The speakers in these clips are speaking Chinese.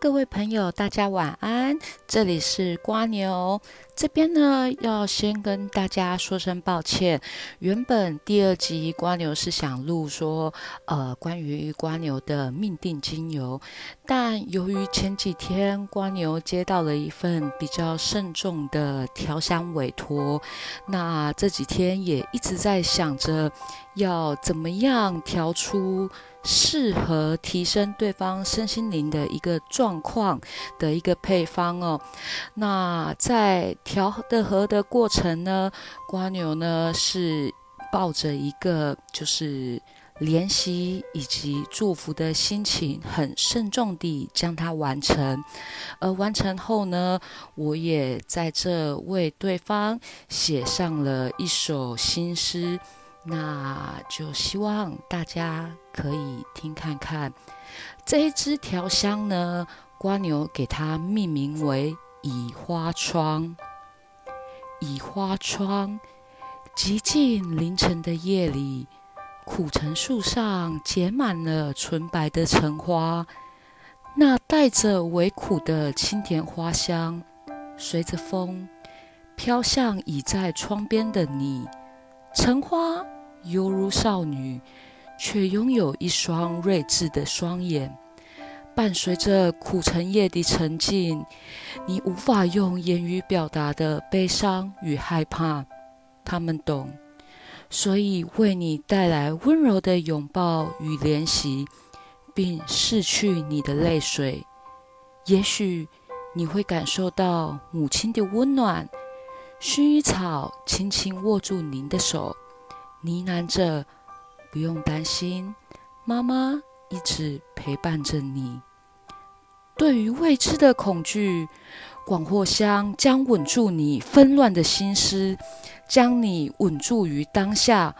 各位朋友，大家晚安。这里是瓜牛，这边呢要先跟大家说声抱歉。原本第二集瓜牛是想录说，呃，关于瓜牛的命定精油，但由于前几天瓜牛接到了一份比较慎重的调香委托，那这几天也一直在想着要怎么样调出。适合提升对方身心灵的一个状况的一个配方哦。那在调的和的过程呢，瓜牛呢是抱着一个就是怜惜以及祝福的心情，很慎重地将它完成。而完成后呢，我也在这为对方写上了一首新诗。那就希望大家可以听看看这一支调香呢，瓜牛给它命名为“倚花窗”。倚花窗，寂静凌晨的夜里，苦橙树上结满了纯白的橙花，那带着微苦的清甜花香，随着风飘向倚在窗边的你。橙花犹如少女，却拥有一双睿智的双眼。伴随着苦橙叶的沉静，你无法用言语表达的悲伤与害怕，他们懂，所以为你带来温柔的拥抱与怜惜，并拭去你的泪水。也许你会感受到母亲的温暖。薰衣草轻轻握住您的手，呢喃着：“不用担心，妈妈一直陪伴着你。”对于未知的恐惧，广藿香将稳住你纷乱的心思，将你稳住于当下，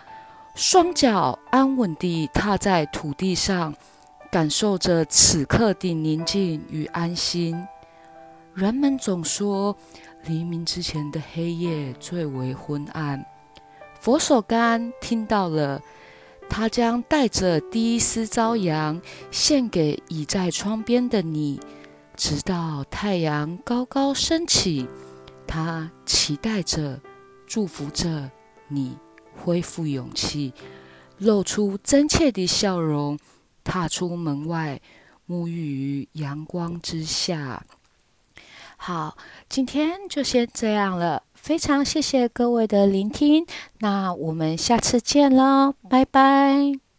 双脚安稳地踏在土地上，感受着此刻的宁静与安心。人们总说。黎明之前的黑夜最为昏暗。佛手柑听到了，他将带着第一丝朝阳献给倚在窗边的你，直到太阳高高升起。他期待着，祝福着你恢复勇气，露出真切的笑容，踏出门外，沐浴于阳光之下。好，今天就先这样了。非常谢谢各位的聆听，那我们下次见喽，拜拜。